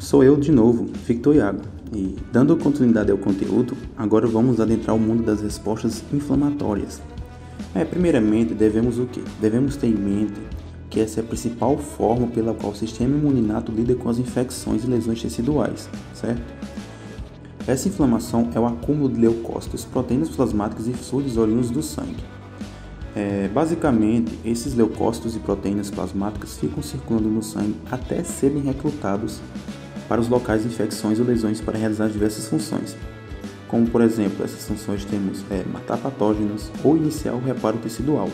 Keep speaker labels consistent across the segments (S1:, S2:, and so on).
S1: sou eu de novo, Victor Iago. E dando continuidade ao conteúdo, agora vamos adentrar o mundo das respostas inflamatórias. É, primeiramente, devemos o quê? Devemos ter em mente que essa é a principal forma pela qual o sistema imuninato lida com as infecções e lesões teciduais, certo? Essa inflamação é o acúmulo de leucócitos, proteínas plasmáticas e fluidos oriundos do sangue. É, basicamente, esses leucócitos e proteínas plasmáticas ficam circulando no sangue até serem recrutados para os locais de infecções ou lesões para realizar diversas funções. Como, por exemplo, essas funções temos é, matar patógenos ou iniciar o reparo tecidual.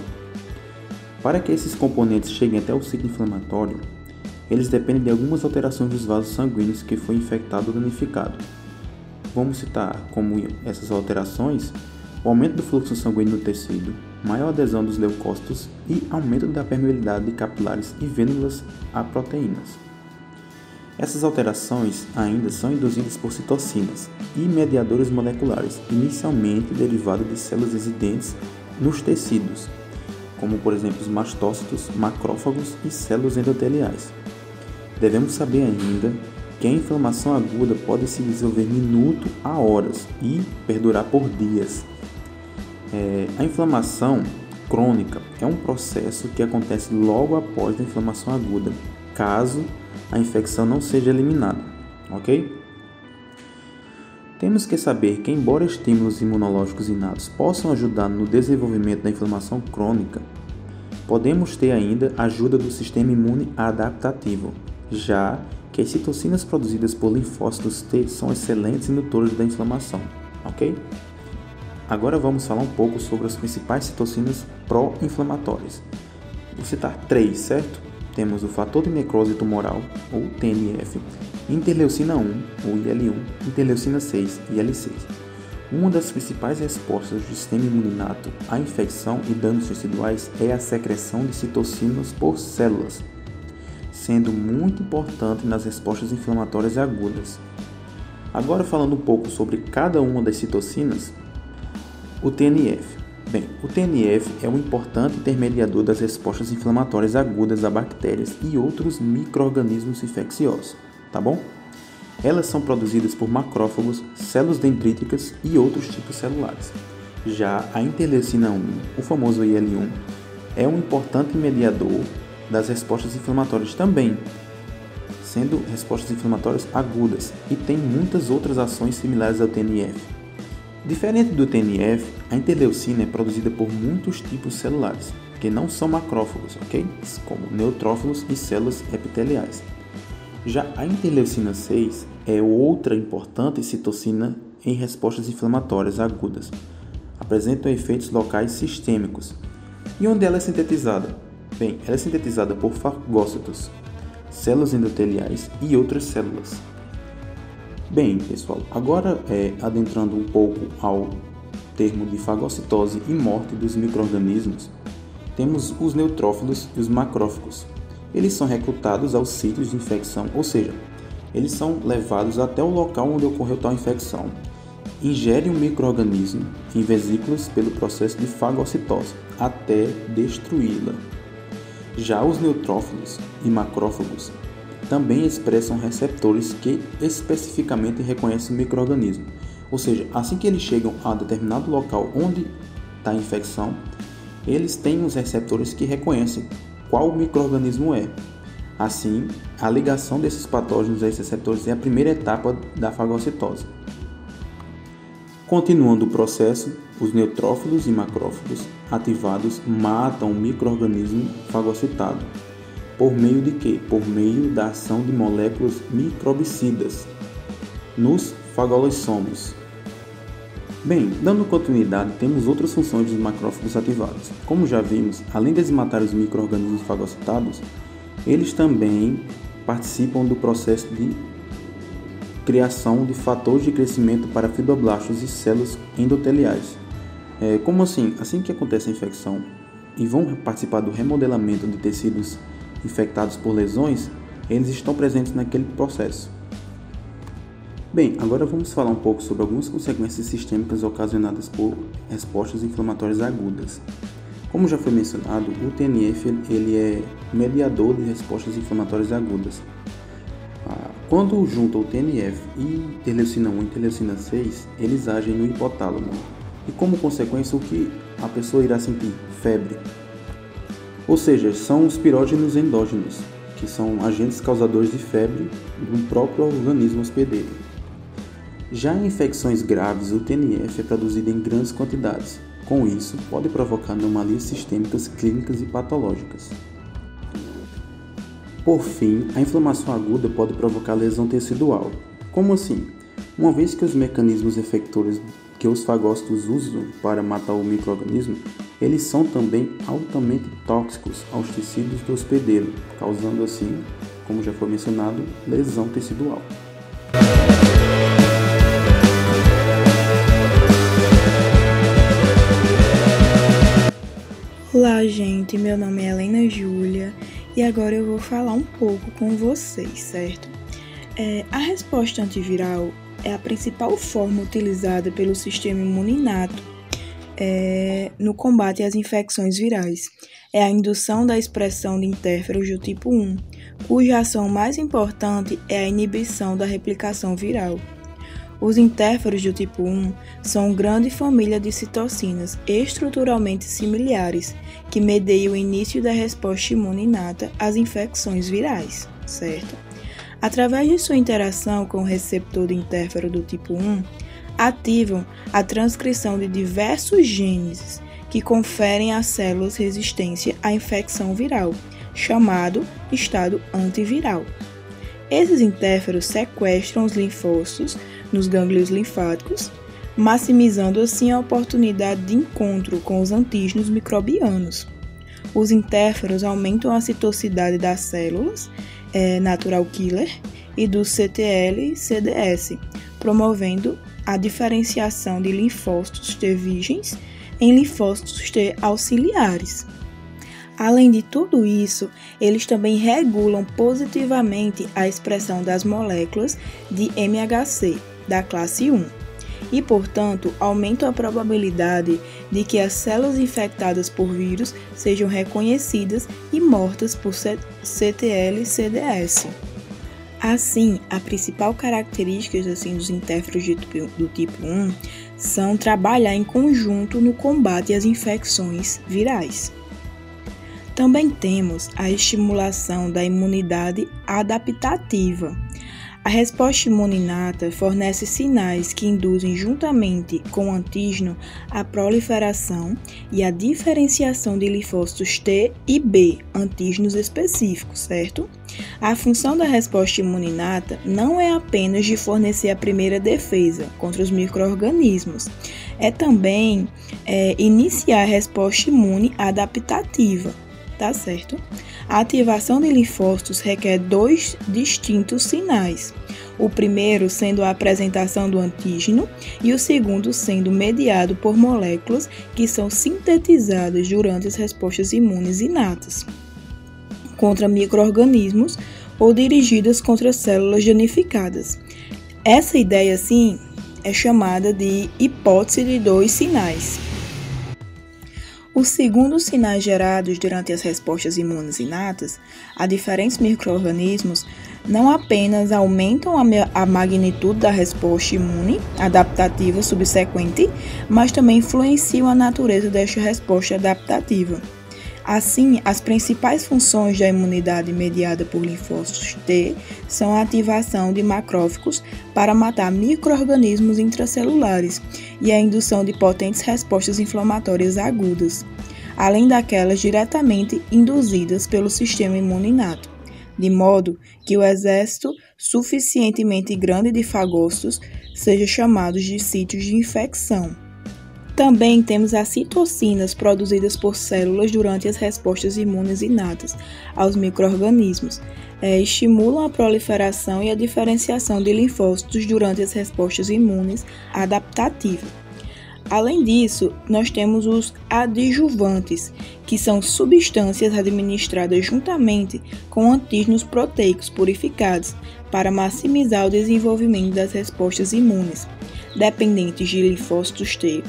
S1: Para que esses componentes cheguem até o ciclo inflamatório, eles dependem de algumas alterações dos vasos sanguíneos que foi infectado ou danificado. Vamos citar como essas alterações o aumento do fluxo sanguíneo no tecido, maior adesão dos leucócitos e aumento da permeabilidade de capilares e vênulas a proteínas. Essas alterações ainda são induzidas por citocinas e mediadores moleculares, inicialmente derivados de células residentes nos tecidos, como por exemplo os mastócitos, macrófagos e células endoteliais. Devemos saber ainda que a inflamação aguda pode se desenvolver minuto a horas e perdurar por dias. É, a inflamação crônica é um processo que acontece logo após a inflamação aguda, caso a infecção não seja eliminada, ok? Temos que saber que, embora estímulos imunológicos inatos possam ajudar no desenvolvimento da inflamação crônica, podemos ter ainda ajuda do sistema imune adaptativo, já que as citocinas produzidas por linfócitos T são excelentes indutores da inflamação, ok? Agora vamos falar um pouco sobre as principais citocinas pró-inflamatórias. Vou citar três, certo? Temos o fator de necrose tumoral, ou TNF, interleucina 1, ou IL-1, interleucina 6, IL-6. Uma das principais respostas do sistema imuninato à infecção e danos residuais é a secreção de citocinas por células, sendo muito importante nas respostas inflamatórias agudas. Agora falando um pouco sobre cada uma das citocinas, o TNF. Bem, o TNF é um importante intermediador das respostas inflamatórias agudas a bactérias e outros microorganismos infecciosos, tá bom? Elas são produzidas por macrófagos, células dendríticas e outros tipos celulares. Já a interleucina 1, o famoso IL-1, é um importante mediador das respostas inflamatórias também, sendo respostas inflamatórias agudas e tem muitas outras ações similares ao TNF. Diferente do TNF, a interleucina é produzida por muitos tipos celulares, que não são macrófagos, ok? Como neutrófilos e células epiteliais. Já a interleucina 6 é outra importante citocina em respostas inflamatórias agudas. Apresenta efeitos locais sistêmicos. E onde ela é sintetizada? Bem, ela é sintetizada por fagócitos, células endoteliais e outras células. Bem, pessoal, agora é, adentrando um pouco ao termo de fagocitose e morte dos microrganismos, temos os neutrófilos e os macrófagos. Eles são recrutados aos sítios de infecção, ou seja, eles são levados até o local onde ocorreu tal infecção. Ingerem o um microorganismo em vesículas pelo processo de fagocitose até destruí-la. Já os neutrófilos e macrófagos também expressam receptores que especificamente reconhecem o microorganismo. Ou seja, assim que eles chegam a determinado local onde está a infecção, eles têm os receptores que reconhecem qual microorganismo é. Assim, a ligação desses patógenos a esses receptores é a primeira etapa da fagocitose. Continuando o processo, os neutrófilos e macrófagos ativados matam o microorganismo fagocitado, por meio de quê? Por meio da ação de moléculas microbicidas nos fagolossomos. Bem, dando continuidade, temos outras funções dos macrófagos ativados. Como já vimos, além de matar os microorganismos fagocitados, eles também participam do processo de criação de fatores de crescimento para fibroblastos e células endoteliais. É, como assim? Assim que acontece a infecção e vão participar do remodelamento de tecidos infectados por lesões, eles estão presentes naquele processo. Bem, agora vamos falar um pouco sobre algumas consequências sistêmicas ocasionadas por respostas inflamatórias agudas. Como já foi mencionado, o TNF ele é mediador de respostas inflamatórias agudas. Ah, Quando juntam o TNF e interleucina 1 e interleucina 6, eles agem no hipotálamo. E como consequência, o que a pessoa irá sentir? Febre. Ou seja, são os pirógenos endógenos, que são agentes causadores de febre do próprio organismo hospedeiro. Já em infecções graves, o TNF é produzido em grandes quantidades. Com isso, pode provocar anomalias sistêmicas clínicas e patológicas. Por fim, a inflamação aguda pode provocar lesão tecidual. Como assim? Uma vez que os mecanismos efectores que os fagócitos usam para matar o microorganismo, eles são também altamente tóxicos aos tecidos do hospedeiro, causando assim, como já foi mencionado, lesão tecidual.
S2: Olá, gente. Meu nome é Helena Júlia e agora eu vou falar um pouco com vocês, certo? É, a resposta antiviral é a principal forma utilizada pelo sistema imune inato é, no combate às infecções virais. É a indução da expressão de interferos do tipo 1, cuja ação mais importante é a inibição da replicação viral. Os interferos do tipo 1 são grande família de citocinas estruturalmente similares que medeiam o início da resposta imune inata às infecções virais, certo? Através de sua interação com o receptor de interfero do tipo 1, ativam a transcrição de diversos genes que conferem às células resistência à infecção viral, chamado estado antiviral. Esses interferos sequestram os linfócitos nos gânglios linfáticos, maximizando assim a oportunidade de encontro com os antígenos microbianos. Os interferos aumentam a citocidade das células é, natural killer e do CTL-CDS, promovendo a diferenciação de linfócitos T virgens em linfócitos T auxiliares. Além de tudo isso, eles também regulam positivamente a expressão das moléculas de MHC, da classe 1, e, portanto, aumentam a probabilidade de que as células infectadas por vírus sejam reconhecidas e mortas por CTL-CDS. Assim, a principal característica assim, dos interferos do tipo 1 são trabalhar em conjunto no combate às infecções virais. Também temos a estimulação da imunidade adaptativa, a resposta imune inata fornece sinais que induzem, juntamente com o antígeno, a proliferação e a diferenciação de linfócitos T e B, antígenos específicos, certo? A função da resposta imune inata não é apenas de fornecer a primeira defesa contra os microorganismos, é também é, iniciar a resposta imune adaptativa, tá certo? A ativação de linfócitos requer dois distintos sinais. O primeiro sendo a apresentação do antígeno e o segundo sendo mediado por moléculas que são sintetizadas durante as respostas imunes inatas contra microorganismos ou dirigidas contra células genificadas. Essa ideia, sim, é chamada de hipótese de dois sinais. Os segundos sinais gerados durante as respostas imunes inatas a diferentes microorganismos não apenas aumentam a, magnitude da resposta imune adaptativa subsequente, mas também influenciam a natureza desta resposta adaptativa. Assim, as principais funções da imunidade mediada por linfócitos T são a ativação de macrófagos para matar microorganismos intracelulares e a indução de potentes respostas inflamatórias agudas, além daquelas diretamente induzidas pelo sistema imune inato, de modo que o exército suficientemente grande de fagócitos seja chamado de sítios de infecção. Também temos as citocinas produzidas por células durante as respostas imunes inatas aos microorganismos. É, estimulam a proliferação e a diferenciação de linfócitos durante as respostas imunes adaptativas. Além disso, nós temos os adjuvantes, que são substâncias administradas juntamente com antígenos proteicos purificados para maximizar o desenvolvimento das respostas imunes, dependentes de linfócitos T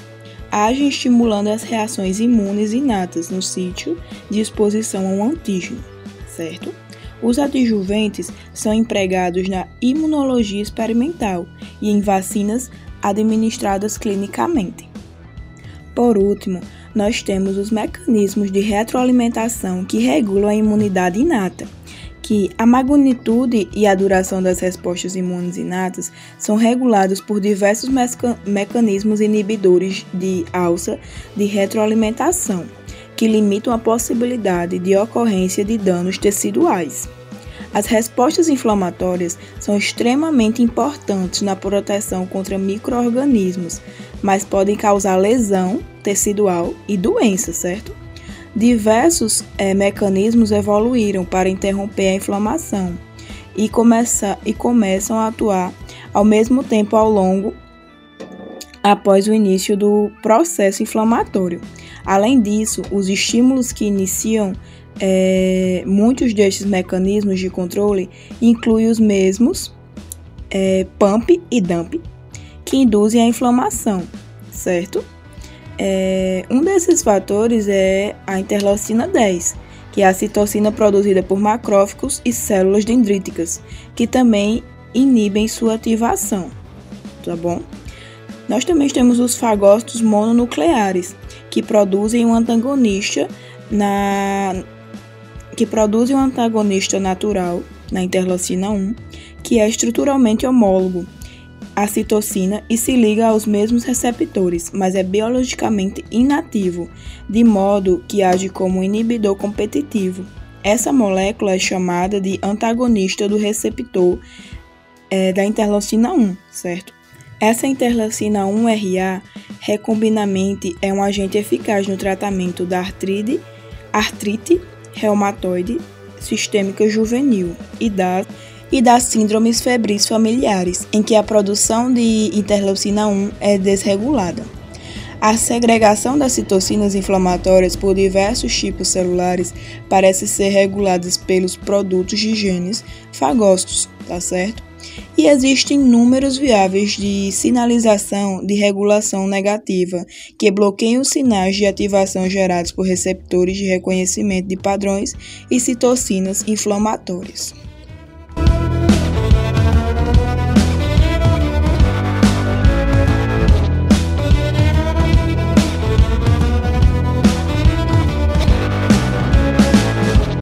S2: agem estimulando as reações imunes inatas no sítio de exposição a um antígeno, certo? Os adjuventes são empregados na imunologia experimental e em vacinas administradas clinicamente. Por último, nós temos os mecanismos de retroalimentação que regulam a imunidade inata, que a magnitude e a duração das respostas imunes inatas são regulados por diversos mecanismos inibidores de alça de retroalimentação, que limitam a possibilidade de ocorrência de danos teciduais. As respostas inflamatórias são extremamente importantes na proteção contra microorganismos, mas podem causar lesão tecidual e doença, certo? Diversos é, mecanismos evoluíram para interromper a inflamação e, começa, e começam a atuar ao mesmo tempo ao longo após o início do processo inflamatório. Além disso, os estímulos que iniciam é, muitos destes mecanismos de controle incluem os mesmos é, pump e dump, que induzem a inflamação, certo? É, um desses fatores é a interleucina 10, que é a citocina produzida por macrófagos e células dendríticas, que também inibem sua ativação, tá bom? Nós também temos os fagócitos mononucleares, que produzem um antagonista na que produzem um antagonista natural na interleucina 1, que é estruturalmente homólogo a citocina e se liga aos mesmos receptores, mas é biologicamente inativo, de modo que age como inibidor competitivo. Essa molécula é chamada de antagonista do receptor é, da interleucina 1, certo? Essa interleucina 1RA recombinamente é um agente eficaz no tratamento da artrite, artrite reumatoide sistêmica juvenil e da e das síndromes febris familiares, em que a produção de interleucina 1 é desregulada. A segregação das citocinas inflamatórias por diversos tipos celulares parece ser regulada pelos produtos de genes fagócitos, tá certo? E existem números viáveis de sinalização de regulação negativa que bloqueiam os sinais de ativação gerados por receptores de reconhecimento de padrões e citocinas inflamatórias.